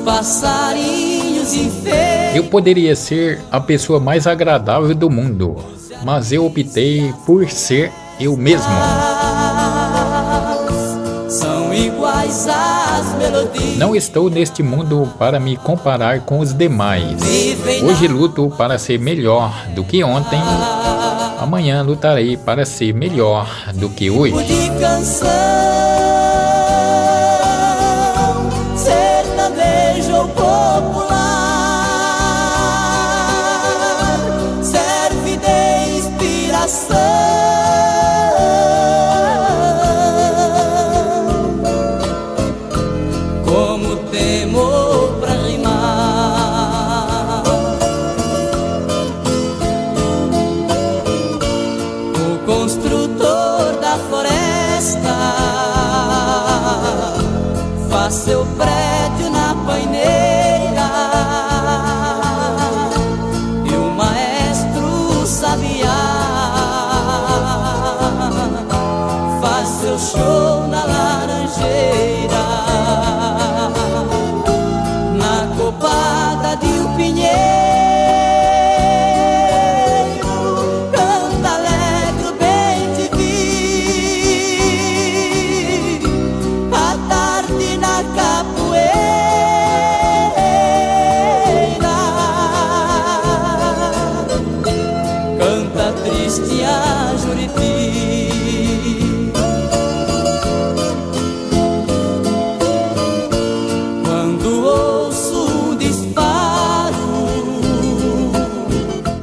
passarinhos enfeitam. Eu poderia ser a pessoa mais agradável do mundo, mas eu optei por ser eu mesmo. São iguais às melodias. Não estou neste mundo para me comparar com os demais. Hoje luto para ser melhor do que ontem. Amanhã lutarei para ser melhor do que hoje. Popular, serve de inspiração. Como temo pra rimar, o construtor da floresta faz seu prédio show na laranjeira. Na copada de um pinheiro canta alegre bem te vi. À tarde na capoeira canta triste a Juriti